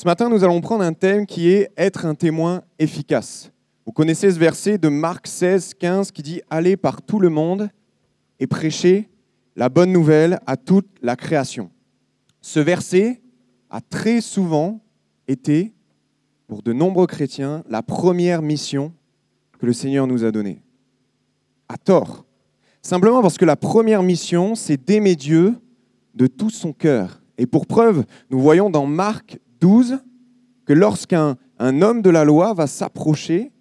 Ce matin, nous allons prendre un thème qui est être un témoin efficace. Vous connaissez ce verset de Marc 16, 15 qui dit Allez par tout le monde et prêchez la bonne nouvelle à toute la création. Ce verset a très souvent été, pour de nombreux chrétiens, la première mission que le Seigneur nous a donnée. À tort. Simplement parce que la première mission, c'est d'aimer Dieu de tout son cœur. Et pour preuve, nous voyons dans Marc 12 que lorsqu'un un homme de la loi va s'approcher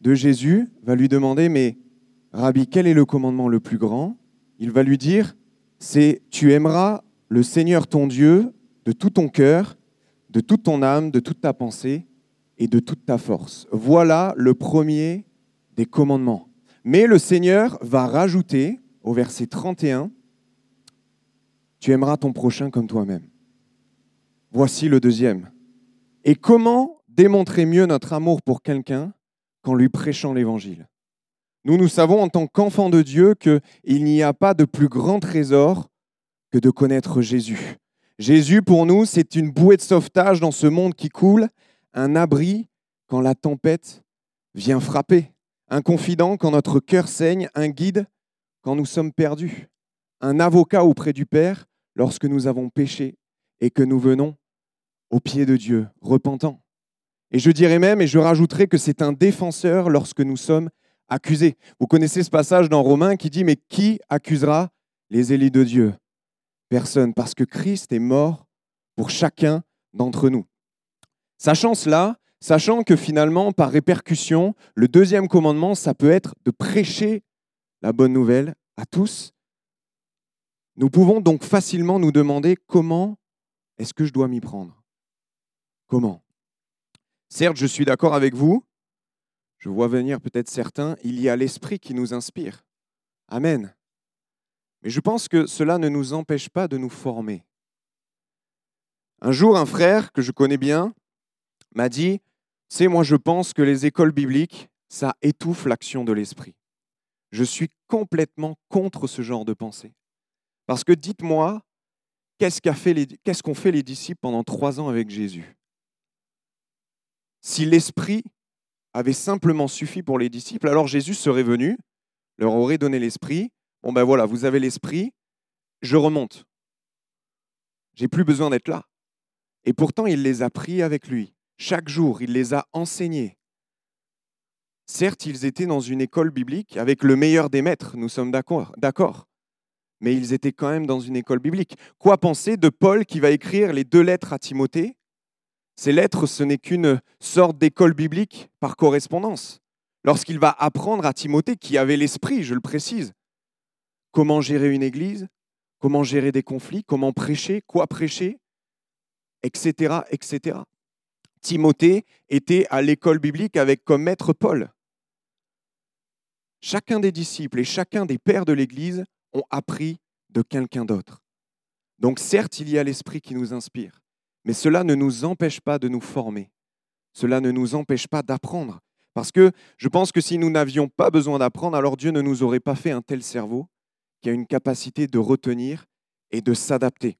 de Jésus, va lui demander, mais Rabbi, quel est le commandement le plus grand? Il va lui dire, c'est tu aimeras le Seigneur ton Dieu de tout ton cœur, de toute ton âme, de toute ta pensée et de toute ta force. Voilà le premier des commandements. Mais le Seigneur va rajouter au verset 31, tu aimeras ton prochain comme toi-même. Voici le deuxième. Et comment démontrer mieux notre amour pour quelqu'un qu'en lui prêchant l'Évangile? Nous, nous savons en tant qu'enfants de Dieu qu'il n'y a pas de plus grand trésor que de connaître Jésus. Jésus, pour nous, c'est une bouée de sauvetage dans ce monde qui coule, un abri quand la tempête vient frapper, un confident quand notre cœur saigne, un guide quand nous sommes perdus, un avocat auprès du Père lorsque nous avons péché et que nous venons au pied de Dieu, repentants. Et je dirais même, et je rajouterai que c'est un défenseur lorsque nous sommes accusés. Vous connaissez ce passage dans Romains qui dit, mais qui accusera les élus de Dieu? Personne, parce que Christ est mort pour chacun d'entre nous. Sachant cela, sachant que finalement, par répercussion, le deuxième commandement, ça peut être de prêcher la bonne nouvelle à tous, nous pouvons donc facilement nous demander comment est-ce que je dois m'y prendre Comment? Certes, je suis d'accord avec vous, je vois venir peut-être certains, il y a l'Esprit qui nous inspire. Amen. Mais je pense que cela ne nous empêche pas de nous former. Un jour, un frère que je connais bien m'a dit, c'est moi je pense que les écoles bibliques, ça étouffe l'action de l'Esprit. Je suis complètement contre ce genre de pensée. Parce que dites-moi, qu'est-ce qu'ont fait, fait, les disciples pendant trois ans avec Jésus? Si l'Esprit avait simplement suffi pour les disciples, alors Jésus serait venu, leur aurait donné l'Esprit. Bon ben voilà, vous avez l'Esprit, je remonte. J'ai plus besoin d'être là. Et pourtant, il les a pris avec lui. Chaque jour, il les a enseignés. Certes, ils étaient dans une école biblique avec le meilleur des maîtres, nous sommes d'accord mais ils étaient quand même dans une école biblique. Quoi penser de Paul qui va écrire les deux lettres à Timothée? Ces lettres, ce n'est qu'une sorte d'école biblique par correspondance. Lorsqu'il va apprendre à Timothée, qui avait l'esprit, je le précise, comment gérer une église, comment gérer des conflits, comment prêcher, quoi prêcher, etc., etc. Timothée était à l'école biblique avec comme maître Paul. Chacun des disciples et chacun des pères de l'Église ont appris de quelqu'un d'autre. Donc certes, il y a l'Esprit qui nous inspire, mais cela ne nous empêche pas de nous former. Cela ne nous empêche pas d'apprendre. Parce que je pense que si nous n'avions pas besoin d'apprendre, alors Dieu ne nous aurait pas fait un tel cerveau qui a une capacité de retenir et de s'adapter.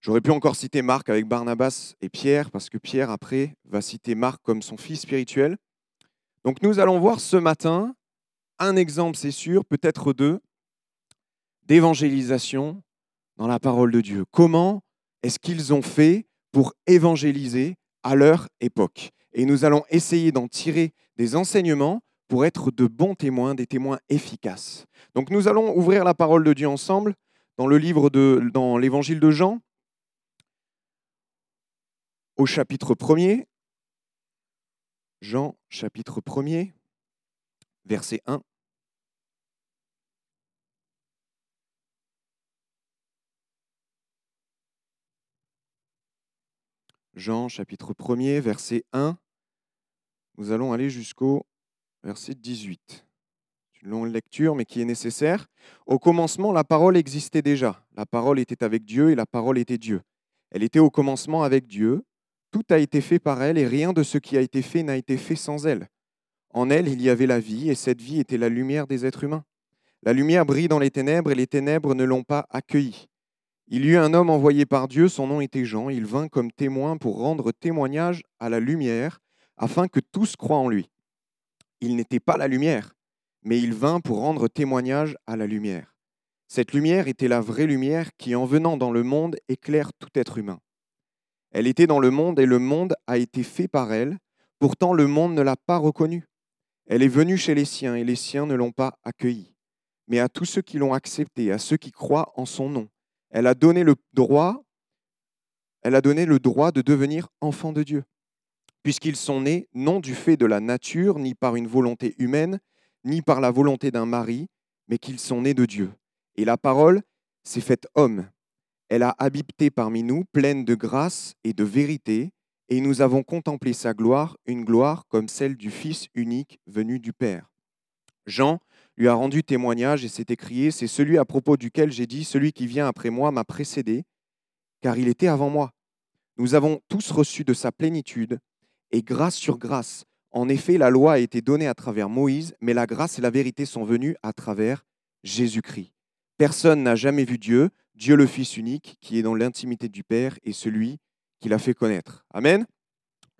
J'aurais pu encore citer Marc avec Barnabas et Pierre, parce que Pierre, après, va citer Marc comme son fils spirituel. Donc nous allons voir ce matin un exemple, c'est sûr, peut-être deux, d'évangélisation dans la parole de Dieu. Comment est-ce qu'ils ont fait pour évangéliser à leur époque Et nous allons essayer d'en tirer des enseignements pour être de bons témoins, des témoins efficaces. Donc nous allons ouvrir la parole de Dieu ensemble dans le livre de dans l'évangile de Jean au chapitre 1er. Jean chapitre 1er verset 1. Jean chapitre 1er, verset 1. Nous allons aller jusqu'au verset 18. C'est une longue lecture, mais qui est nécessaire. Au commencement, la parole existait déjà. La parole était avec Dieu et la parole était Dieu. Elle était au commencement avec Dieu. Tout a été fait par elle et rien de ce qui a été fait n'a été fait sans elle. En elle, il y avait la vie, et cette vie était la lumière des êtres humains. La lumière brille dans les ténèbres, et les ténèbres ne l'ont pas accueillie. Il y eut un homme envoyé par Dieu, son nom était Jean, il vint comme témoin pour rendre témoignage à la lumière, afin que tous croient en lui. Il n'était pas la lumière, mais il vint pour rendre témoignage à la lumière. Cette lumière était la vraie lumière qui, en venant dans le monde, éclaire tout être humain. Elle était dans le monde et le monde a été fait par elle, pourtant le monde ne l'a pas reconnue. Elle est venue chez les siens et les siens ne l'ont pas accueillie. Mais à tous ceux qui l'ont acceptée, à ceux qui croient en son nom, elle a donné le droit, de devenir enfants de Dieu, puisqu'ils sont nés non du fait de la nature, ni par une volonté humaine, ni par la volonté d'un mari, mais qu'ils sont nés de Dieu. Et la parole s'est faite homme. Elle a habité parmi nous, pleine de grâce et de vérité, et nous avons contemplé sa gloire, une gloire comme celle du Fils unique venu du Père. Jean lui a rendu témoignage et s'est écrié, c'est celui à propos duquel j'ai dit, celui qui vient après moi m'a précédé, car il était avant moi. Nous avons tous reçu de sa plénitude, et grâce sur grâce. En effet, la loi a été donnée à travers Moïse, mais la grâce et la vérité sont venues à travers Jésus-Christ. Personne n'a jamais vu Dieu, Dieu le Fils unique, qui est dans l'intimité du Père, et celui qui l'a fait connaître. Amen.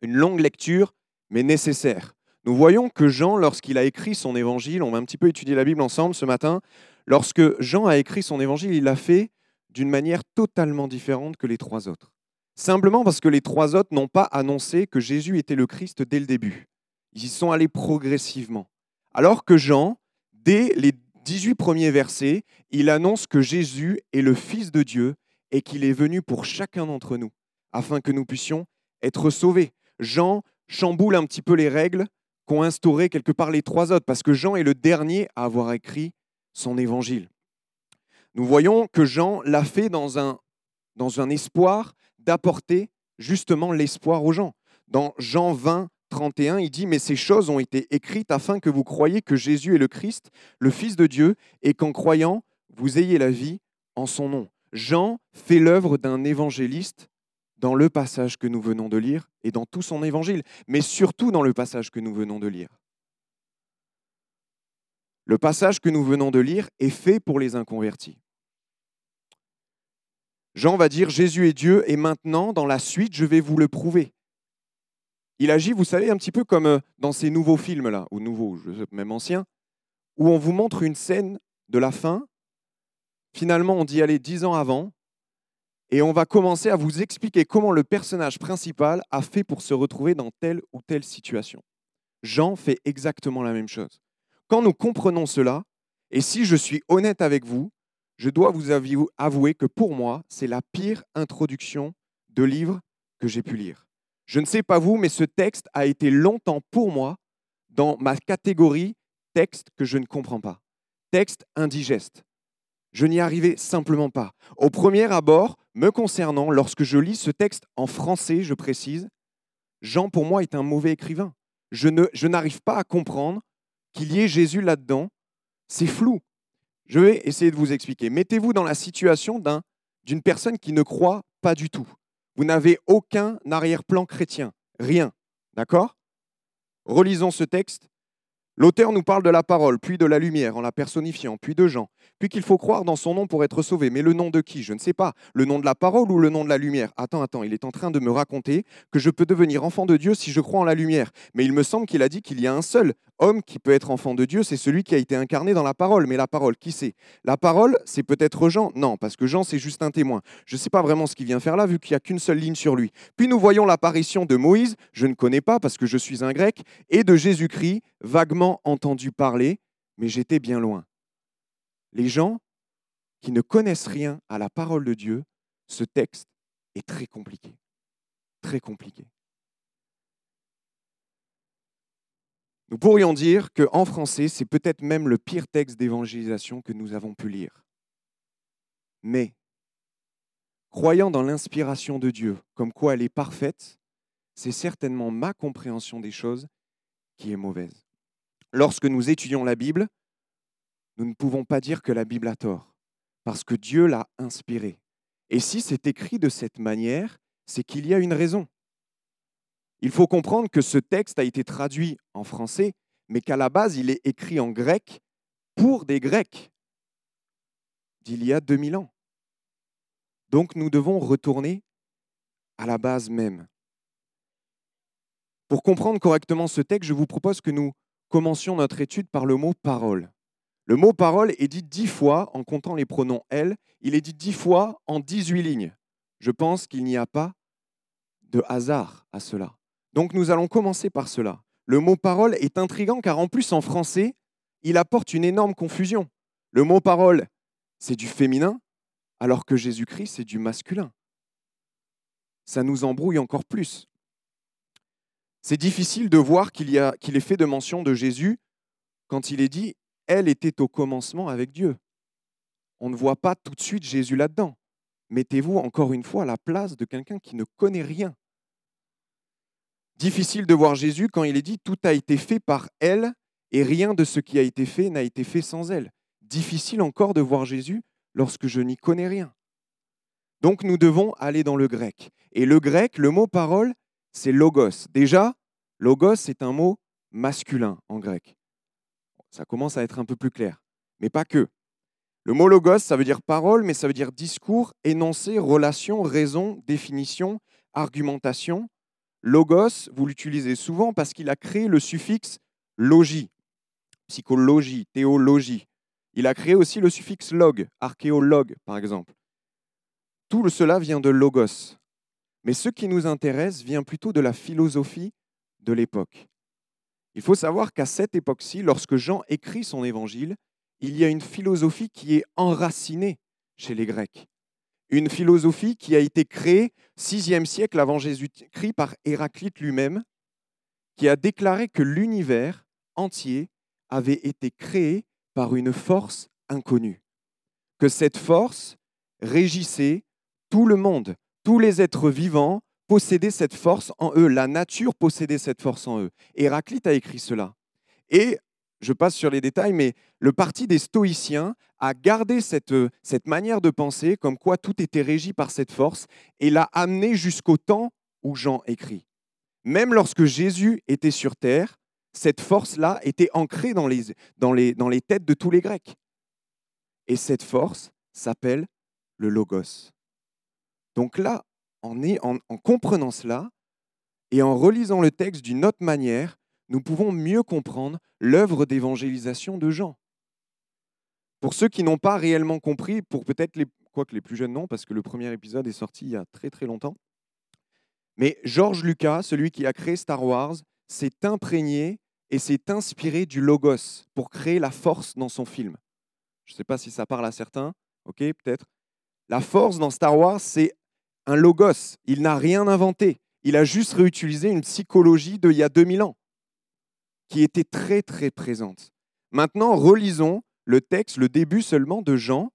Une longue lecture, mais nécessaire. Nous voyons que Jean, lorsqu'il a écrit son évangile, on va un petit peu étudier la Bible ensemble ce matin, lorsque Jean a écrit son évangile, il l'a fait d'une manière totalement différente que les trois autres. Simplement parce que les trois autres n'ont pas annoncé que Jésus était le Christ dès le début. Ils y sont allés progressivement. Alors que Jean, dès les 18 premiers versets, il annonce que Jésus est le Fils de Dieu et qu'il est venu pour chacun d'entre nous, afin que nous puissions être sauvés. Jean chamboule un petit peu les règles qu'ont instauré quelque part les trois autres, parce que Jean est le dernier à avoir écrit son évangile. Nous voyons que Jean l'a fait dans un, espoir d'apporter justement l'espoir aux gens. Dans Jean 20, 31, il dit, mais ces choses ont été écrites afin que vous croyiez que Jésus est le Christ, le Fils de Dieu, et qu'en croyant, vous ayez la vie en son nom. Jean fait l'œuvre d'un évangéliste dans le passage que nous venons de lire et dans tout son évangile, mais surtout dans le passage que nous venons de lire. Le passage que nous venons de lire est fait pour les inconvertis. Jean va dire Jésus est Dieu et maintenant, dans la suite, je vais vous le prouver. Il agit, vous savez, un petit peu comme euh, dans ces nouveaux films-là, ou nouveaux, même anciens, où on vous montre une scène de la fin. Finalement, on dit aller dix ans avant, et on va commencer à vous expliquer comment le personnage principal a fait pour se retrouver dans telle ou telle situation. Jean fait exactement la même chose. Quand nous comprenons cela, et si je suis honnête avec vous, je dois vous avouer que pour moi, c'est la pire introduction de livre que j'ai pu lire. Je ne sais pas vous, mais ce texte a été longtemps pour moi dans ma catégorie texte que je ne comprends pas, texte indigeste. Je n'y arrivais simplement pas. Au premier abord, me concernant, lorsque je lis ce texte en français, je précise, Jean pour moi est un mauvais écrivain. Je, je n'arrive pas à comprendre qu'il y ait Jésus là-dedans. C'est flou. Je vais essayer de vous expliquer. Mettez-vous dans la situation d'un, d'une personne qui ne croit pas du tout. Vous n'avez aucun arrière-plan chrétien. Rien. D'accord? Relisons ce texte L'auteur nous parle de la parole, puis de la lumière en la personnifiant, puis de Jean, puis qu'il faut croire dans son nom pour être sauvé. Mais le nom de qui? Je ne sais pas. Le nom de la parole ou le nom de la lumière? Attends, attends, il est en train de me raconter que je peux devenir enfant de Dieu si je crois en la lumière. Mais il me semble qu'il a dit qu'il y a un seul homme qui peut être enfant de Dieu, c'est celui qui a été incarné dans la parole. Mais la parole, qui c'est? La parole, c'est peut-être Jean Non, parce que Jean, c'est juste un témoin. Je ne sais pas vraiment ce qu'il vient faire là, vu qu'il n'y a qu'une seule ligne sur lui. Puis nous voyons l'apparition de Moïse, je ne connais pas parce que je suis un grec, et de Jésus-Christ, vaguement entendu parler, mais j'étais bien loin. Les gens qui ne connaissent rien à la parole de Dieu, ce texte est très compliqué. Très compliqué. Nous pourrions dire qu'en français, c'est peut-être même le pire texte d'évangélisation que nous avons pu lire. Mais, croyant dans l'inspiration de Dieu, comme quoi elle est parfaite, c'est certainement ma compréhension des choses qui est mauvaise lorsque nous étudions la Bible, nous ne pouvons pas dire que la Bible a tort, parce que Dieu l'a inspirée. Et si c'est écrit de cette manière, c'est qu'il y a une raison. Il faut comprendre que ce texte a été traduit en français, mais qu'à la base, il est écrit en grec pour des Grecs d'il y a 2000 ans. Donc nous devons retourner à la base même. Pour comprendre correctement ce texte, je vous propose que nous commencions notre étude par le mot parole. Le mot parole est dit dix fois en comptant les pronoms elle, il est dit dix fois en 18 lignes. Je pense qu'il n'y a pas de hasard à cela. Donc nous allons commencer par cela. Le mot parole est intrigant car en plus en français, il apporte une énorme confusion. Le mot parole, c'est du féminin, alors que Jésus-Christ, c'est du masculin. Ça nous embrouille encore plus. C'est difficile de voir qu'il, qu'il est fait de mention de Jésus quand il est dit Elle était au commencement avec Dieu. On ne voit pas tout de suite Jésus là-dedans. Mettez-vous encore une fois à la place de quelqu'un qui ne connaît rien. Difficile de voir Jésus quand il est dit Tout a été fait par elle et rien de ce qui a été fait n'a été fait sans elle. Difficile encore de voir Jésus lorsque je n'y connais rien. Donc nous devons aller dans le grec. Et le grec, le mot parole, c'est logos. Déjà, logos, c'est un mot masculin en grec. Ça commence à être un peu plus clair, mais pas que. Le mot logos, ça veut dire parole, mais ça veut dire discours, énoncé, relation, raison, définition, argumentation. Logos, vous l'utilisez souvent parce qu'il a créé le suffixe logie, psychologie, théologie. Il a créé aussi le suffixe log, archéologue par exemple. Tout cela vient de logos. Mais ce qui nous intéresse vient plutôt de la philosophie de l'époque. Il faut savoir qu'à cette époque-ci, lorsque Jean écrit son évangile, il y a une philosophie qui est enracinée chez les Grecs. Une philosophie qui a été créée 6e siècle avant Jésus-Christ par Héraclite lui-même, qui a déclaré que l'univers entier avait été créé par une force inconnue, que cette force régissait tout le monde, tous les êtres vivants possédaient cette force en eux, la nature possédait cette force en eux. Héraclite a écrit cela. Et je passe sur les détails, mais le parti des stoïciens a gardé cette, cette manière de penser comme quoi tout était régi par cette force et l'a amené jusqu'au temps où Jean écrit. Même lorsque Jésus était sur terre, cette force-là était ancrée dans les, dans, les, dans les têtes de tous les Grecs. Et cette force s'appelle le logos. Donc là, en, en, en comprenant cela et en relisant le texte d'une autre manière, nous pouvons mieux comprendre l'œuvre d'évangélisation de Jean. Pour ceux qui n'ont pas réellement compris, pour peut-être les, quoique les plus jeunes non, parce que le premier épisode est sorti il y a très très longtemps, mais George Lucas, celui qui a créé Star Wars, s'est imprégné et s'est inspiré du logos pour créer la force dans son film. Je ne sais pas si ça parle à certains, ok, peut-être. La force dans Star Wars, c'est un logos. Il n'a rien inventé. Il a juste réutilisé une psychologie d'il y a 2000 ans, qui était très très présente. Maintenant, relisons le texte, le début seulement de Jean,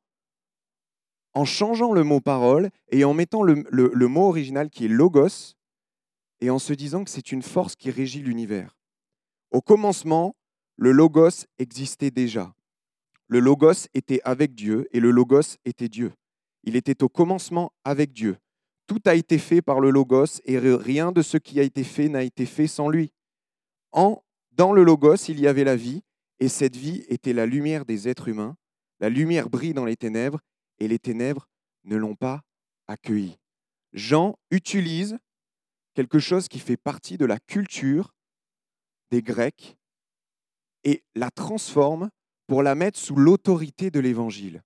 en changeant le mot parole et en mettant le, le mot original qui est logos, et en se disant que c'est une force qui régit l'univers. Au commencement, le Logos existait déjà. Le Logos était avec Dieu et le Logos était Dieu. Il était au commencement avec Dieu. Tout a été fait par le Logos et rien de ce qui a été fait n'a été fait sans lui. En, dans le Logos, il y avait la vie et cette vie était la lumière des êtres humains. La lumière brille dans les ténèbres et les ténèbres ne l'ont pas accueillie. Jean utilise quelque chose qui fait partie de la culture des Grecs et la transforme pour la mettre sous l'autorité de l'Évangile.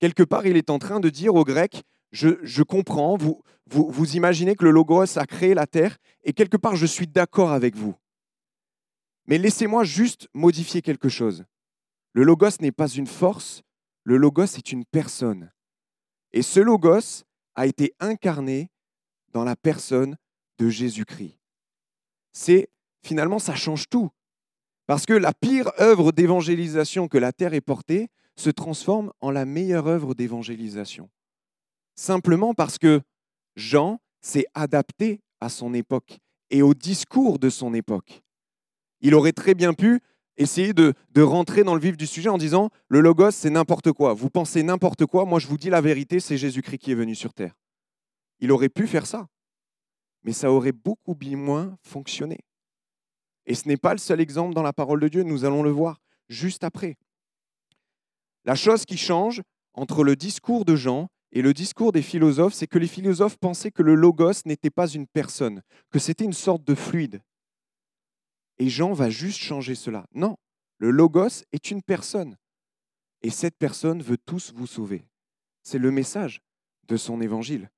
Quelque part, il est en train de dire aux Grecs, je, comprends, vous, vous, imaginez que le Logos a créé la terre, et quelque part, je suis d'accord avec vous. Mais laissez-moi juste modifier quelque chose. Le Logos n'est pas une force, le Logos est une personne. Et ce Logos a été incarné dans la personne de Jésus-Christ. C'est finalement, ça change tout. Parce que la pire œuvre d'évangélisation que la terre ait portée se transforme en la meilleure œuvre d'évangélisation. Simplement parce que Jean s'est adapté à son époque et au discours de son époque. Il aurait très bien pu essayer de, rentrer dans le vif du sujet en disant le logos, c'est n'importe quoi. Vous pensez n'importe quoi, moi je vous dis la vérité, c'est Jésus-Christ qui est venu sur terre. Il aurait pu faire ça, mais ça aurait beaucoup moins fonctionné. Et ce n'est pas le seul exemple dans la parole de Dieu, nous allons le voir juste après. La chose qui change entre le discours de Jean Et le discours des philosophes, c'est que les philosophes pensaient que le logos n'était pas une personne, que c'était une sorte de fluide. Et Jean va juste changer cela. Non, le logos est une personne. Et cette personne veut tous vous sauver. C'est le message de son évangile.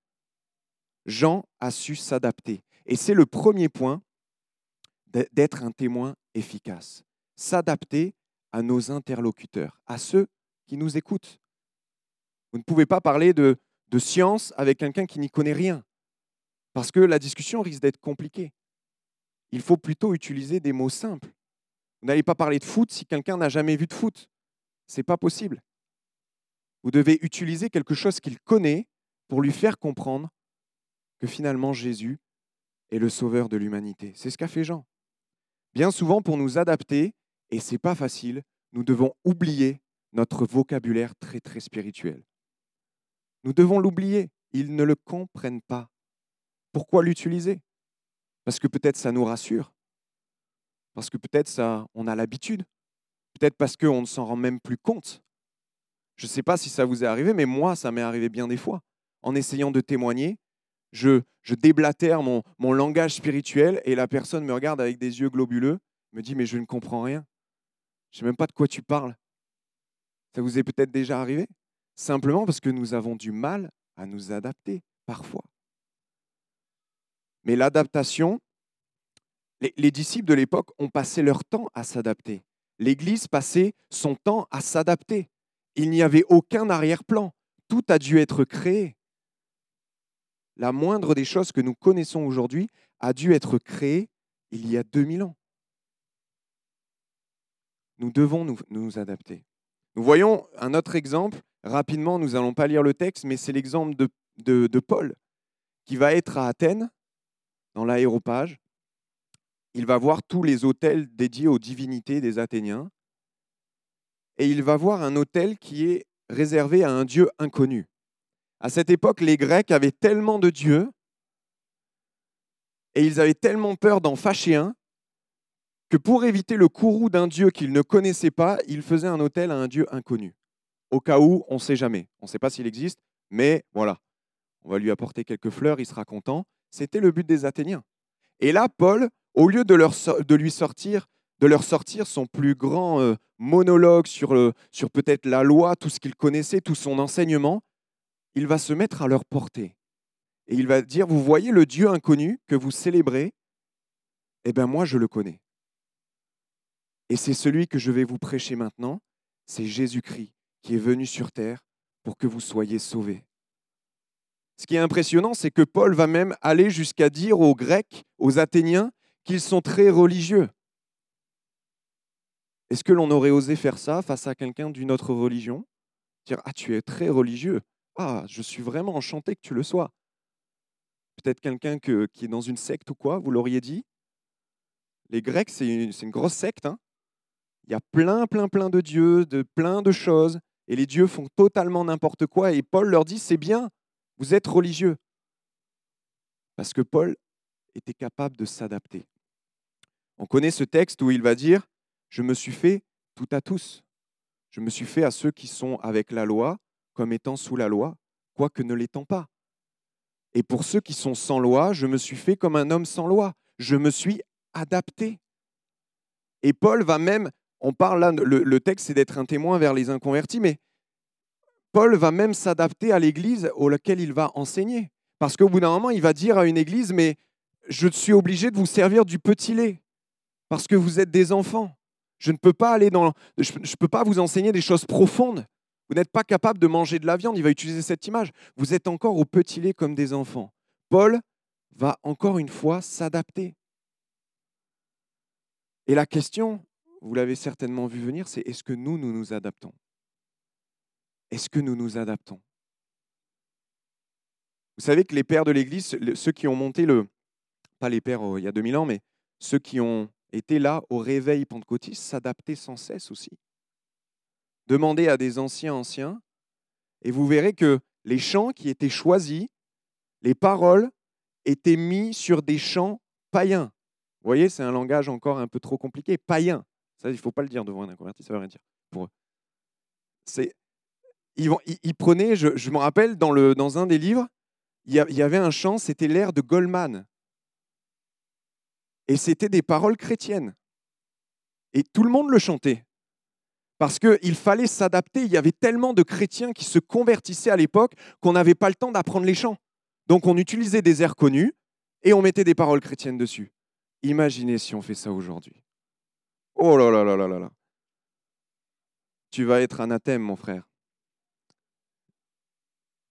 Jean a su s'adapter. Et c'est le premier point d'être un témoin efficace. S'adapter à nos interlocuteurs, à ceux qui nous écoutent. Vous ne pouvez pas parler de, science avec quelqu'un qui n'y connaît rien, parce que la discussion risque d'être compliquée. Il faut plutôt utiliser des mots simples. Vous n'allez pas parler de foot si quelqu'un n'a jamais vu de foot. Ce n'est pas possible. Vous devez utiliser quelque chose qu'il connaît pour lui faire comprendre que finalement Jésus est le sauveur de l'humanité. C'est ce qu'a fait Jean. Bien souvent, pour nous adapter, et ce n'est pas facile, nous devons oublier notre vocabulaire très très spirituel. Nous devons l'oublier. Ils ne le comprennent pas. Pourquoi l'utiliser? Parce que peut-être ça nous rassure. Parce que peut-être ça, on a l'habitude. Peut-être parce qu'on ne s'en rend même plus compte. Je ne sais pas si ça vous est arrivé, mais moi, ça m'est arrivé bien des fois. En essayant de témoigner, je, déblatère mon langage spirituel et la personne me regarde avec des yeux globuleux, me dit, mais je ne comprends rien. Je ne sais même pas de quoi tu parles. Ça vous est peut-être déjà arrivé? Simplement parce que nous avons du mal à nous adapter parfois. Mais l'adaptation, les, disciples de l'époque ont passé leur temps à s'adapter. L'Église passait son temps à s'adapter. Il n'y avait aucun arrière-plan. Tout a dû être créé. La moindre des choses que nous connaissons aujourd'hui a dû être créée il y a 2000 ans. Nous devons nous, nous adapter. Voyons un autre exemple. Rapidement, nous n'allons pas lire le texte, mais c'est l'exemple de, de, Paul, qui va être à Athènes, dans l'aéropage. Il va voir tous les hôtels dédiés aux divinités des Athéniens. Et il va voir un hôtel qui est réservé à un dieu inconnu. À cette époque, les Grecs avaient tellement de dieux et ils avaient tellement peur d'en fâcher un que pour éviter le courroux d'un dieu qu'ils ne connaissaient pas, ils faisaient un hôtel à un dieu inconnu. Au cas où, on ne sait jamais. On ne sait pas s'il existe, mais voilà. On va lui apporter quelques fleurs, il sera content. C'était le but des Athéniens. Et là, Paul, au lieu de, leur, de lui sortir, de leur sortir son plus grand euh, monologue sur, sur peut-être la loi, tout ce qu'il connaissait, tout son enseignement, il va se mettre à leur portée. Et il va dire, vous voyez le Dieu inconnu que vous célébrez, eh bien moi je le connais. Et c'est celui que je vais vous prêcher maintenant, c'est Jésus-Christ qui est venu sur terre pour que vous soyez sauvés. Ce qui est impressionnant, c'est que Paul va même aller jusqu'à dire aux Grecs, aux Athéniens, qu'ils sont très religieux. Est-ce que l'on aurait osé faire ça face à quelqu'un d'une autre religion? Dire Ah, tu es très religieux. Ah, je suis vraiment enchanté que tu le sois. Peut-être quelqu'un qui est dans une secte ou quoi, vous l'auriez dit? Les Grecs, c'est une, une, grosse secte. Hein il y a plein, plein, plein de dieux, de plein de choses, et les dieux font totalement n'importe quoi. Et Paul leur dit, c'est bien, vous êtes religieux. Parce que Paul était capable de s'adapter. On connaît ce texte où il va dire, je me suis fait tout à tous. Je me suis fait à ceux qui sont avec la loi comme étant sous la loi, quoique ne l'étant pas. Et pour ceux qui sont sans loi, je me suis fait comme un homme sans loi. Je me suis adapté. Et Paul va même on parle là, le, texte, c'est d'être un témoin vers les inconvertis, mais Paul va même s'adapter à l'église laquelle il va enseigner. Parce qu'au bout d'un moment, il va dire à une église, mais je suis obligé de vous servir du petit lait, parce que vous êtes des enfants. Je ne peux pas aller dans, je peux pas vous enseigner des choses profondes. Vous n'êtes pas capable de manger de la viande. Il va utiliser cette image. Vous êtes encore au petit lait comme des enfants. Paul va encore une fois s'adapter. Et la question, vous l'avez certainement vu venir, c'est est-ce que nous, nous nous adaptons? Est-ce que nous nous adaptons? Vous savez que les pères de l'Église, ceux qui ont monté le, pas les pères euh, il y a 2000 ans, mais ceux qui ont été là au réveil pentecôtiste, s'adaptaient sans cesse aussi. Demandez à des anciens anciens, et vous verrez que les chants qui étaient choisis, les paroles étaient mis sur des chants païens. Vous voyez, c'est un langage encore un peu trop compliqué, païen. Il ne faut pas le dire devant un inconverti, ça ne veut rien dire pour eux. C'est, il, prenait, je, me rappelle, dans, un des livres, il y avait un chant, c'était l'air de Goldman. Et c'était des paroles chrétiennes. Et tout le monde le chantait. Parce qu'il fallait s'adapter. Il y avait tellement de chrétiens qui se convertissaient à l'époque qu'on n'avait pas le temps d'apprendre les chants. Donc on utilisait des airs connus et on mettait des paroles chrétiennes dessus. Imaginez si on fait ça aujourd'hui. Oh là là là là là là. Tu vas être anathème, mon frère.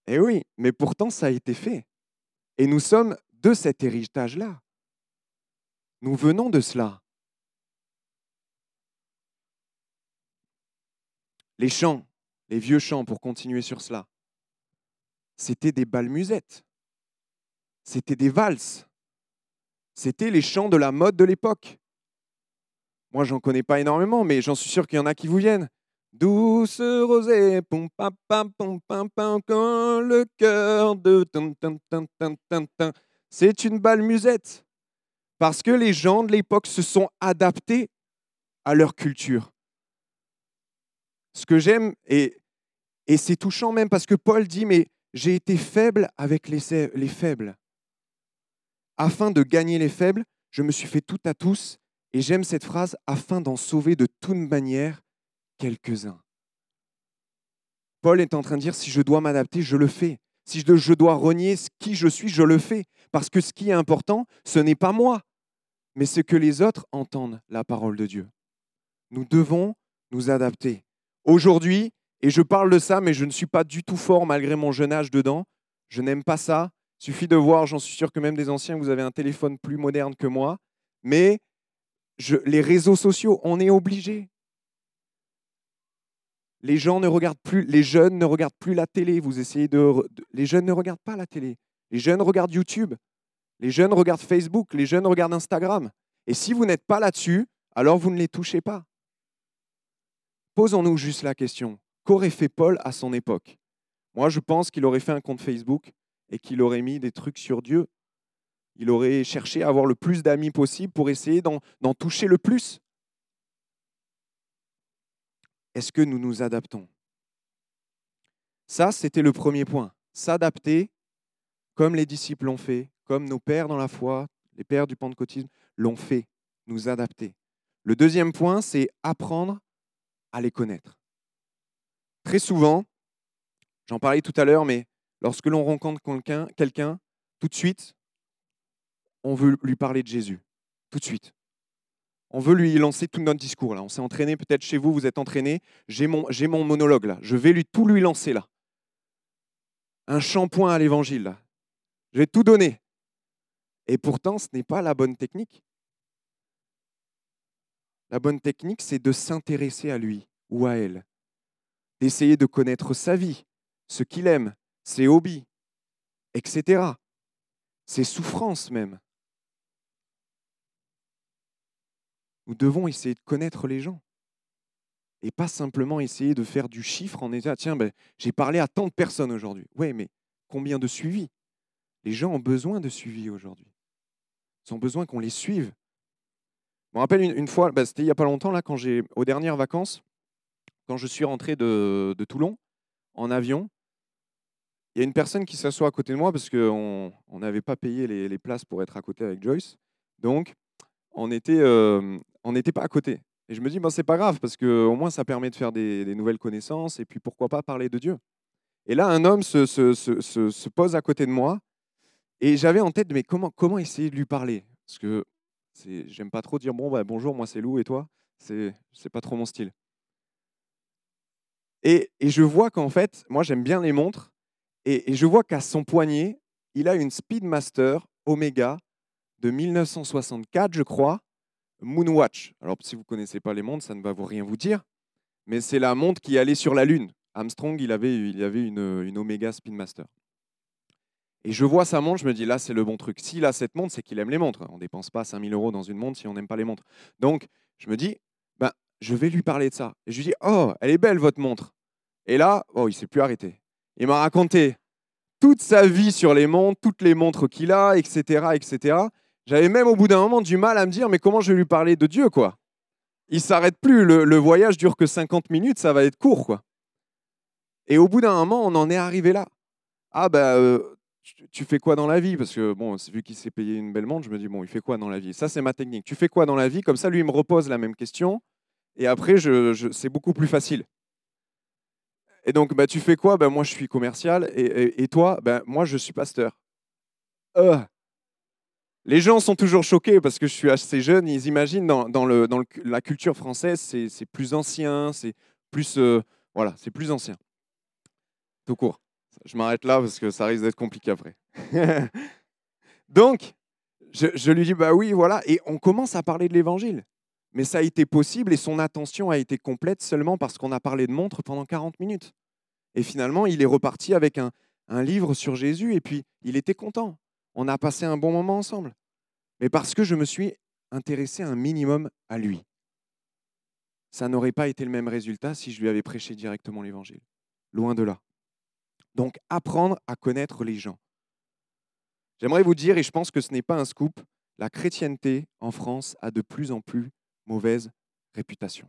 Eh oui, mais pourtant ça a été fait. Et nous sommes de cet héritage-là. Nous venons de cela. Les chants, les vieux chants, pour continuer sur cela, c'était des balmusettes, c'était des valses, c'était les chants de la mode de l'époque. Moi, j'en connais pas énormément, mais j'en suis sûr qu'il y en a qui vous viennent. Douce rosée, pom pam pam pom pam pam quand le cœur de C'est une balmusette parce que les gens de l'époque se sont adaptés à leur culture. Ce que j'aime, et, et c'est touchant même parce que Paul dit, mais j'ai été faible avec les, les faibles. Afin de gagner les faibles, je me suis fait tout à tous, et j'aime cette phrase, afin d'en sauver de toute manière quelques-uns. Paul est en train de dire, si je dois m'adapter, je le fais. Si je dois renier qui je suis, je le fais. Parce que ce qui est important, ce n'est pas moi, mais ce que les autres entendent la parole de Dieu. Nous devons nous adapter. Aujourd'hui, et je parle de ça, mais je ne suis pas du tout fort malgré mon jeune âge dedans, je n'aime pas ça. Suffit de voir, j'en suis sûr que même des anciens, vous avez un téléphone plus moderne que moi, mais les réseaux sociaux, on est obligé. Les gens ne regardent plus, les jeunes ne regardent plus la télé. Vous essayez de, les jeunes ne regardent pas la télé. Les jeunes regardent YouTube. Les jeunes regardent Facebook. Les jeunes regardent Instagram. Et si vous n'êtes pas là-dessus, alors vous ne les touchez pas. Posons-nous juste la question. Qu'aurait fait Paul à son époque? Moi, je pense qu'il aurait fait un compte Facebook et qu'il aurait mis des trucs sur Dieu. Il aurait cherché à avoir le plus d'amis possible pour essayer d'en toucher le plus. Est-ce que nous nous adaptons? Ça, c'était le premier point. S'adapter comme les disciples l'ont fait, comme nos pères dans la foi, les pères du pentecôtisme l'ont fait, nous adapter. Le deuxième point, c'est apprendre à les connaître. Très souvent, j'en parlais tout à l'heure, mais lorsque l'on rencontre quelqu'un, tout de suite, on veut lui parler de Jésus. Tout de suite on veut lui lancer tout notre discours. Là. On s'est entraîné, peut-être chez vous, vous êtes entraîné. J'ai mon, monologue là. Je vais lui tout lui lancer là. Un shampoing à l'évangile. Je vais tout donner. Et pourtant, ce n'est pas la bonne technique. La bonne technique, c'est de s'intéresser à lui ou à elle, d'essayer de connaître sa vie, ce qu'il aime, ses hobbies, etc. Ses souffrances même. Nous devons essayer de connaître les gens et pas simplement essayer de faire du chiffre en disant tiens, ben, j'ai parlé à tant de personnes aujourd'hui. Oui, mais combien de suivis? Les gens ont besoin de suivi aujourd'hui. Ils ont besoin qu'on les suive. Je me rappelle une, fois, ben, c'était il n'y a pas longtemps, là, quand j'ai, aux dernières vacances, quand je suis rentré de, Toulon en avion, il y a une personne qui s'assoit à côté de moi parce qu'on n'avait pas payé les, places pour être à côté avec Joyce. Donc, on était, euh, on n'était pas à côté. Et je me dis, ben, c'est pas grave, parce qu'au moins ça permet de faire des, nouvelles connaissances, et puis pourquoi pas parler de Dieu. Et là, un homme se, se, pose à côté de moi, et j'avais en tête, mais comment, comment essayer de lui parler? Parce que j'aime pas trop dire, bon, bah, bonjour, moi c'est Lou, et toi? C'est pas trop mon style. Et, et je vois qu'en fait, moi j'aime bien les montres, et, et je vois qu'à son poignet, il a une Speedmaster Omega de 1964, je crois, Moonwatch. Alors, si vous ne connaissez pas les montres, ça ne va vous rien vous dire, mais c'est la montre qui allait sur la Lune. Armstrong, il avait, il avait une, une Omega Spinmaster. Et je vois sa montre, je me dis, là, c'est le bon truc. S'il a cette montre, c'est qu'il aime les montres. On ne dépense pas 5000 euros dans une montre si on n'aime pas les montres. Donc, je me dis, ben, je vais lui parler de ça. Et je lui dis, oh, elle est belle, votre montre. Et là, oh, il s'est plus arrêté. Il m'a raconté toute sa vie sur les montres, toutes les montres qu'il a, etc., etc. J'avais même au bout d'un moment du mal à me dire, mais comment je vais lui parler de Dieu, quoi? Il s'arrête plus, le, voyage dure que 50 minutes, ça va être court, quoi. Et au bout d'un moment, on en est arrivé là. Ah bah, euh, tu fais quoi dans la vie? Parce que bon, vu qu'il s'est payé une belle montre, je me dis bon, il fait quoi dans la vie? Ça, c'est ma technique. Tu fais quoi dans la vie? Comme ça, lui, il me repose la même question. Et après, je, c'est beaucoup plus facile. Et donc, bah, tu fais quoi? Ben, Moi, je suis commercial. Et, toi? Ben, Moi, je suis pasteur. Euh. Les gens sont toujours choqués parce que je suis assez jeune. Ils imaginent dans, la culture française, c'est plus ancien, c'est plus, euh, voilà, c'est plus ancien. Tout court. Je m'arrête là parce que ça risque d'être compliqué après. Donc, je, lui dis, bah oui, voilà, et on commence à parler de l'évangile. Mais ça a été possible et son attention a été complète seulement parce qu'on a parlé de montre pendant 40 minutes. Et finalement, il est reparti avec un livre sur Jésus et puis il était content. On a passé un bon moment ensemble. Mais parce que je me suis intéressé un minimum à lui. Ça n'aurait pas été le même résultat si je lui avais prêché directement l'évangile. Loin de là. Donc apprendre à connaître les gens. J'aimerais vous dire, et je pense que ce n'est pas un scoop, la chrétienté en France a de plus en plus mauvaise réputation.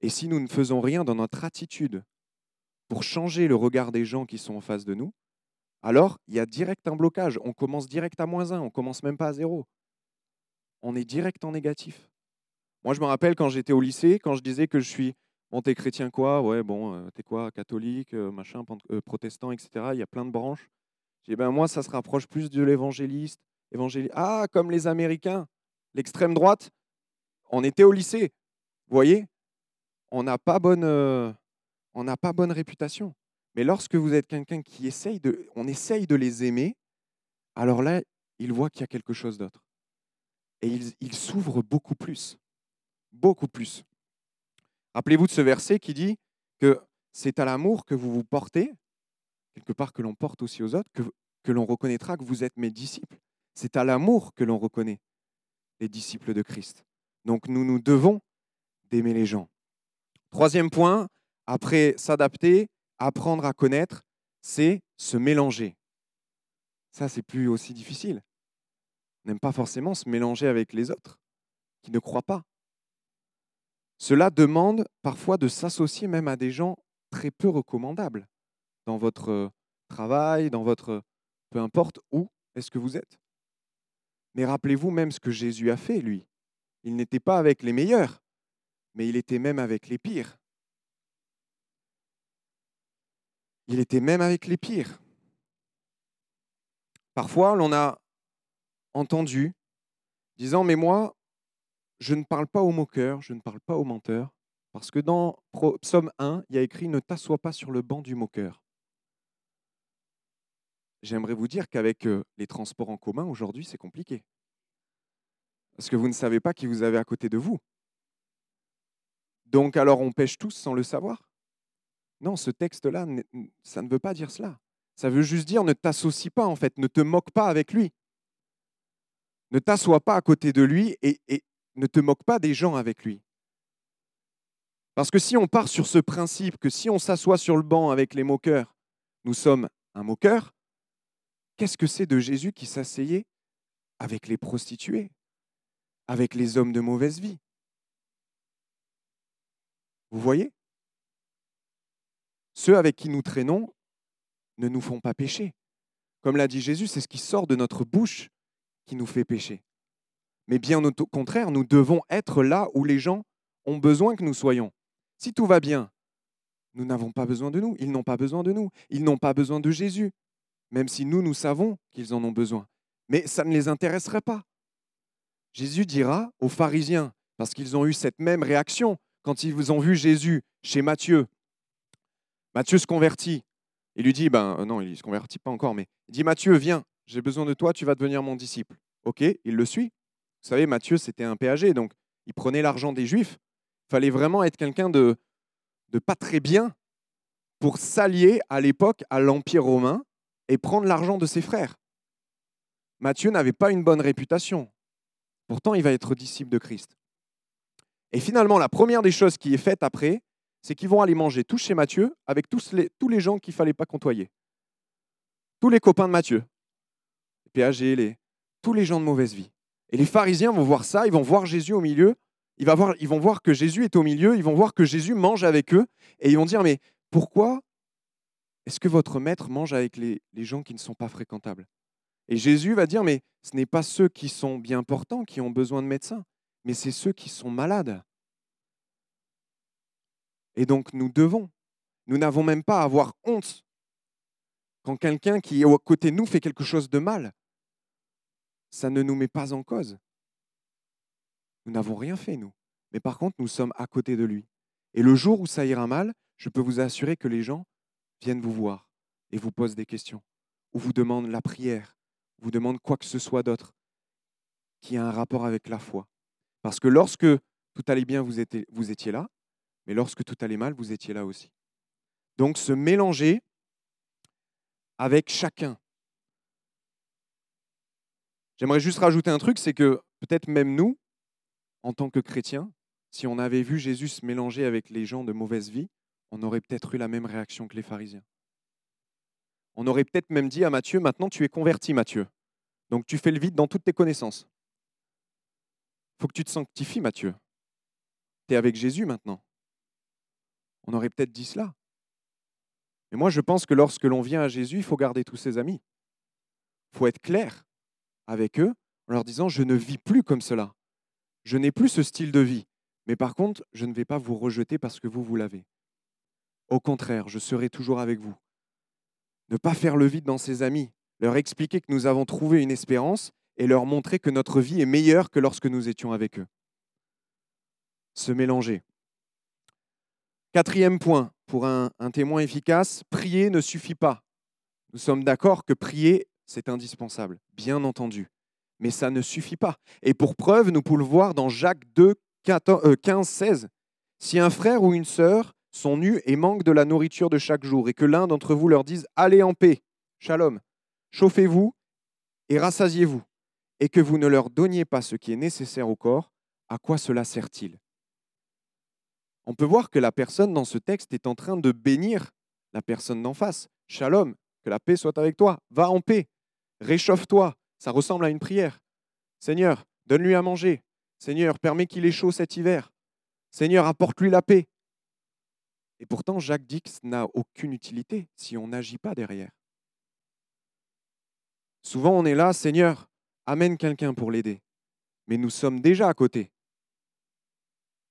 Et si nous ne faisons rien dans notre attitude pour changer le regard des gens qui sont en face de nous, alors il y a direct un blocage. On commence direct à moins un, on commence même pas à zéro. On est direct en négatif. Moi, je me rappelle quand j'étais au lycée, quand je disais que je suis Bon, t'es chrétien quoi? Ouais, bon, euh, t'es quoi? Catholique, euh, machin, euh, protestant, etc. Il y a plein de branches. J'ai ben moi, ça se rapproche plus de l'évangéliste. Ah, comme les Américains, l'extrême droite. On était au lycée. Vous voyez? On n'a pas bonne, on n'a pas bonne réputation. Mais lorsque vous êtes quelqu'un qui essaye de, les aimer, alors là, ils voient qu'il y a quelque chose d'autre. Et ils, ils s'ouvrent beaucoup plus, beaucoup plus. Rappelez-vous de ce verset qui dit que c'est à l'amour que vous vous portez, quelque part que l'on porte aussi aux autres, que, que l'on reconnaîtra que vous êtes mes disciples. C'est à l'amour que l'on reconnaît les disciples de Christ. Donc nous nous devons d'aimer les gens. Troisième point, après s'adapter, apprendre à connaître, c'est se mélanger. Ça, c'est plus aussi difficile. On n'aime pas forcément se mélanger avec les autres qui ne croient pas. Cela demande parfois de s'associer même à des gens très peu recommandables dans votre euh, travail, dans votre... peu importe où est-ce que vous êtes. Mais rappelez-vous même ce que Jésus a fait, lui. Il n'était pas avec les meilleurs, mais il était même avec les pires. Il était même avec les pires. Parfois, l'on a entendu disant, mais moi, je ne parle pas aux moqueurs, je ne parle pas aux menteurs, parce que dans Psaume 1, il y a écrit Ne t'assois pas sur le banc du moqueur. J'aimerais vous dire qu'avec euh, les transports en commun, aujourd'hui, c'est compliqué. Parce que vous ne savez pas qui vous avez à côté de vous. Donc alors on pêche tous sans le savoir? Non, ce texte-là, ça ne veut pas dire cela. Ça veut juste dire ne t'associe pas en fait, ne te moque pas avec lui. Ne t'assois pas à côté de lui et, ne te moque pas des gens avec lui. Parce que si on part sur ce principe que si on s'assoit sur le banc avec les moqueurs, nous sommes un moqueur, qu'est-ce que c'est de Jésus qui s'asseyait avec les prostituées, avec les hommes de mauvaise vie? Vous voyez? Ceux avec qui nous traînons ne nous font pas pécher. Comme l'a dit Jésus, c'est ce qui sort de notre bouche qui nous fait pécher. Mais bien au contraire, nous devons être là où les gens ont besoin que nous soyons. Si tout va bien, nous n'avons pas besoin de nous, ils n'ont pas besoin de nous, ils n'ont pas besoin de Jésus, même si nous, nous savons qu'ils en ont besoin. Mais ça ne les intéresserait pas. Jésus dira aux pharisiens, parce qu'ils ont eu cette même réaction quand ils ont vu Jésus chez Matthieu. Matthieu se convertit. Il lui dit, ben euh, non, il ne se convertit pas encore, mais il dit, Matthieu, viens, j'ai besoin de toi, tu vas devenir mon disciple. Ok, il le suit. Vous savez, Matthieu, c'était un péager, donc il prenait l'argent des Juifs. Il fallait vraiment être quelqu'un de, de pas très bien pour s'allier à l'époque à l'Empire romain et prendre l'argent de ses frères. Matthieu n'avait pas une bonne réputation. Pourtant, il va être disciple de Christ. Et finalement, la première des choses qui est faite après, c'est qu'ils vont aller manger tous chez Matthieu avec tous les, tous les gens qu'il ne fallait pas côtoyer. Tous les copains de Matthieu. Les péagers, les, tous les gens de mauvaise vie. Et les pharisiens vont voir ça, ils vont voir Jésus au milieu, ils, vont voir que Jésus est au milieu, ils vont voir que Jésus mange avec eux, et ils vont dire, mais pourquoi est-ce que votre maître mange avec les, les gens qui ne sont pas fréquentables? Et Jésus va dire, mais ce n'est pas ceux qui sont bien portants qui ont besoin de médecins, mais c'est ceux qui sont malades. Et donc nous devons, nous n'avons même pas à avoir honte quand quelqu'un qui est à côté de nous fait quelque chose de mal. Ça ne nous met pas en cause. Nous n'avons rien fait, nous. Mais par contre, nous sommes à côté de lui. Et le jour où ça ira mal, je peux vous assurer que les gens viennent vous voir et vous posent des questions, ou vous demandent la prière, vous demandent quoi que ce soit d'autre qui a un rapport avec la foi. Parce que lorsque tout allait bien, vous étiez là, mais lorsque tout allait mal, vous étiez là aussi. Donc se mélanger avec chacun. J'aimerais juste rajouter un truc, c'est que peut-être même nous, en tant que chrétiens, si on avait vu Jésus se mélanger avec les gens de mauvaise vie, on aurait peut-être eu la même réaction que les pharisiens. On aurait peut-être même dit à Matthieu, maintenant tu es converti Matthieu. Donc tu fais le vide dans toutes tes connaissances. Il faut que tu te sanctifies Matthieu. Tu es avec Jésus maintenant. On aurait peut-être dit cela. Mais moi je pense que lorsque l'on vient à Jésus, il faut garder tous ses amis. Il faut être clair avec eux en leur disant, je ne vis plus comme cela. Je n'ai plus ce style de vie. Mais par contre, je ne vais pas vous rejeter parce que vous, vous l'avez. Au contraire, je serai toujours avec vous. Ne pas faire le vide dans ses amis, leur expliquer que nous avons trouvé une espérance et leur montrer que notre vie est meilleure que lorsque nous étions avec eux. Se mélanger. Quatrième point, pour un, témoin efficace, prier ne suffit pas. Nous sommes d'accord que prier, c'est indispensable, bien entendu. Mais ça ne suffit pas. Et pour preuve, nous pouvons le voir dans Jacques 2, 15, 16. Si un frère ou une sœur sont nus et manquent de la nourriture de chaque jour, et que l'un d'entre vous leur dise Allez en paix, shalom, chauffez-vous et rassasiez-vous, et que vous ne leur donniez pas ce qui est nécessaire au corps, à quoi cela sert-il? On peut voir que la personne dans ce texte est en train de bénir la personne d'en face. Shalom, que la paix soit avec toi, va en paix, réchauffe-toi. Ça ressemble à une prière. Seigneur, donne-lui à manger. Seigneur, permets qu'il ait chaud cet hiver. Seigneur, apporte-lui la paix. Et pourtant, Jacques Dix n'a aucune utilité si on n'agit pas derrière. Souvent, on est là, Seigneur, amène quelqu'un pour l'aider. Mais nous sommes déjà à côté.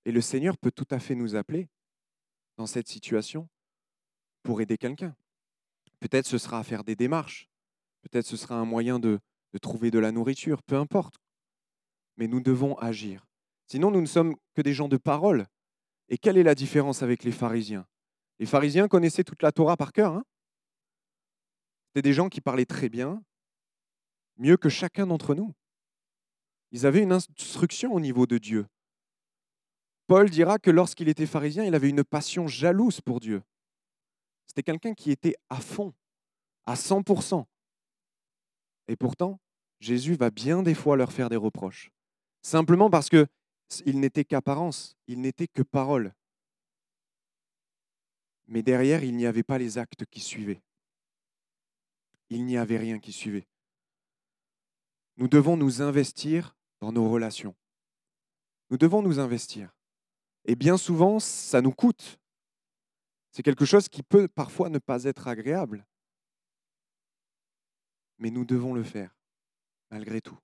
Et le Seigneur peut tout à fait nous appeler dans cette situation pour aider quelqu'un. Peut-être ce sera à faire des démarches. Peut-être ce sera un moyen de, de trouver de la nourriture. Peu importe. Mais nous devons agir. Sinon, nous ne sommes que des gens de parole. Et quelle est la différence avec les pharisiens? Les pharisiens connaissaient toute la Torah par cœur. Hein? C'était des gens qui parlaient très bien, mieux que chacun d'entre nous. Ils avaient une instruction au niveau de Dieu. Paul dira que lorsqu'il était pharisien, il avait une passion jalouse pour Dieu. C'était quelqu'un qui était à fond, à 100%. Et pourtant, Jésus va bien des fois leur faire des reproches. Simplement parce que il n'était qu'apparence, il n'était que parole. Mais derrière, il n'y avait pas les actes qui suivaient. Il n'y avait rien qui suivait. Nous devons nous investir dans nos relations. Nous devons nous investir. Et bien souvent, ça nous coûte. C'est quelque chose qui peut parfois ne pas être agréable. Mais nous devons le faire, malgré tout.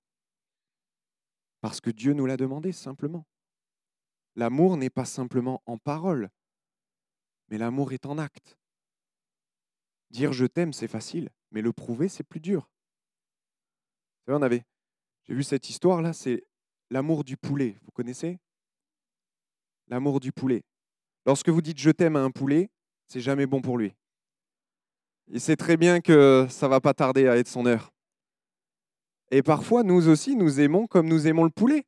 Parce que Dieu nous l'a demandé simplement. L'amour n'est pas simplement en parole, mais l'amour est en acte. Dire je t'aime, c'est facile, mais le prouver, c'est plus dur. Vous on avait, j'ai vu cette histoire-là, c'est l'amour du poulet. Vous connaissez? L'amour du poulet. Lorsque vous dites je t'aime à un poulet, c'est jamais bon pour lui. Il sait très bien que ça va pas tarder à être son heure. Et parfois, nous aussi, nous aimons comme nous aimons le poulet.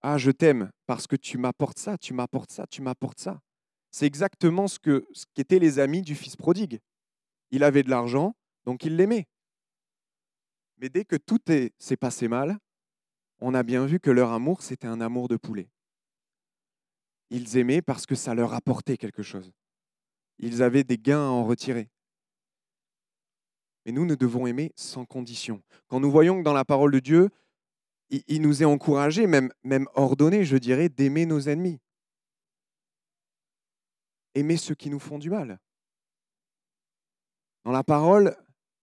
Ah, je t'aime parce que tu m'apportes ça, tu m'apportes ça, tu m'apportes ça. C'est exactement ce ce qu'étaient les amis du fils prodigue. Il avait de l'argent, donc il l'aimait. Mais dès que tout s'est passé mal, on a bien vu que leur amour, c'était un amour de poulet. Ils aimaient parce que ça leur apportait quelque chose. Ils avaient des gains à en retirer. Mais nous, nous devons aimer sans condition. Quand nous voyons que dans la parole de Dieu, il nous est encouragé, même, ordonné, je dirais, d'aimer nos ennemis. aimer ceux qui nous font du mal. Dans la parole,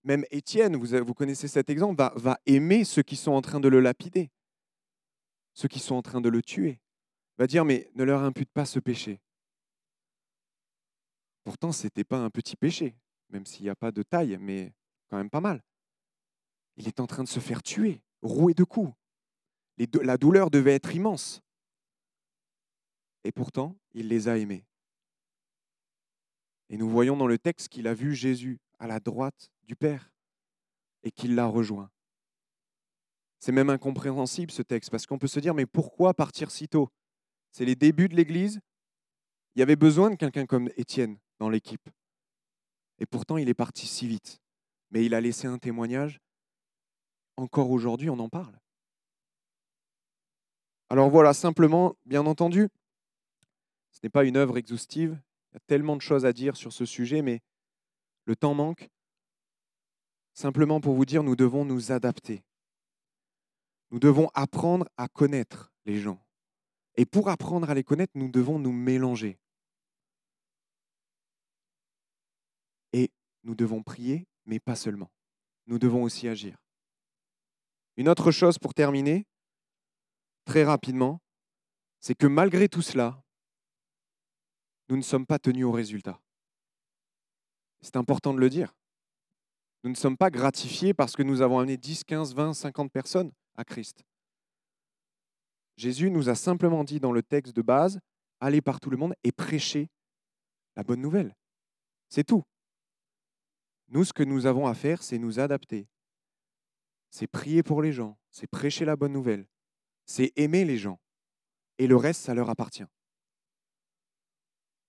même Étienne, vous, connaissez cet exemple, va aimer ceux qui sont en train de le lapider, ceux qui sont en train de le tuer. Va dire, mais ne leur impute pas ce péché. Pourtant, ce n'était pas un petit péché, même s'il n'y a pas de taille, mais quand même pas mal. Il est en train de se faire tuer, roué de coups. La douleur devait être immense. Et pourtant, il les a aimés. Et nous voyons dans le texte qu'il a vu Jésus à la droite du Père et qu'il l'a rejoint. C'est même incompréhensible ce texte parce qu'on peut se dire mais pourquoi partir si tôt? C'est les débuts de l'Église. Il y avait besoin de quelqu'un comme Étienne dans l'équipe. Et pourtant il est parti si vite. Mais il a laissé un témoignage. Encore aujourd'hui on en parle. Alors voilà, simplement, bien entendu, ce n'est pas une œuvre exhaustive. Il y a tellement de choses à dire sur ce sujet, mais le temps manque. Simplement pour vous dire, nous devons nous adapter. Nous devons apprendre à connaître les gens. Et pour apprendre à les connaître, nous devons nous mélanger. Et nous devons prier, mais pas seulement. Nous devons aussi agir. Une autre chose pour terminer, très rapidement, c'est que malgré tout cela, nous ne sommes pas tenus au résultat. C'est important de le dire. Nous ne sommes pas gratifiés parce que nous avons amené 10, 15, 20, 50 personnes à Christ. Jésus nous a simplement dit dans le texte de base, allez par tout le monde et prêchez la bonne nouvelle. C'est tout. Nous, ce que nous avons à faire, c'est nous adapter. C'est prier pour les gens, c'est prêcher la bonne nouvelle, c'est aimer les gens. Et le reste, ça leur appartient.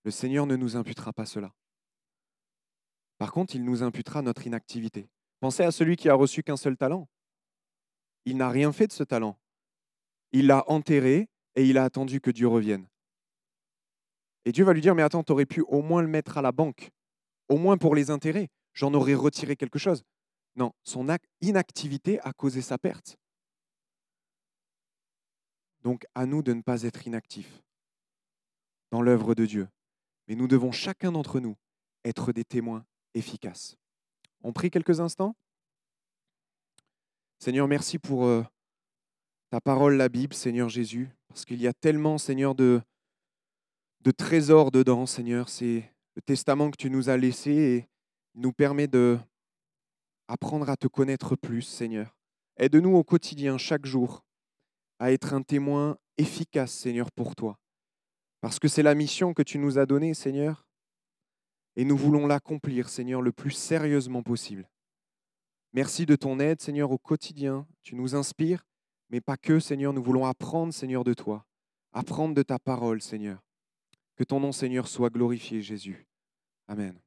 Le Seigneur ne nous imputera pas cela. Par contre, il nous imputera notre inactivité. Pensez à celui qui a reçu qu'un seul talent. Il n'a rien fait de ce talent. Il l'a enterré et il a attendu que Dieu revienne. Et Dieu va lui dire, mais attends, tu aurais pu au moins le mettre à la banque, au moins pour les intérêts. J'en aurais retiré quelque chose. Non, son inactivité a causé sa perte. Donc à nous de ne pas être inactifs dans l'œuvre de Dieu. Mais nous devons chacun d'entre nous être des témoins efficace. On prie quelques instants? Seigneur, merci pour euh, ta parole, la Bible, Seigneur Jésus, parce qu'il y a tellement, Seigneur, de, trésors dedans, Seigneur. C'est le testament que tu nous as laissé et nous permet de apprendre à te connaître plus, Seigneur. Aide-nous au quotidien, chaque jour, à être un témoin efficace, Seigneur, pour toi. Parce que c'est la mission que tu nous as donnée, Seigneur. Et nous voulons l'accomplir, Seigneur, le plus sérieusement possible. Merci de ton aide, Seigneur, au quotidien. Tu nous inspires, mais pas que, Seigneur. Nous voulons apprendre, Seigneur, de toi. Apprendre de ta parole, Seigneur. Que ton nom, Seigneur, soit glorifié, Jésus. Amen.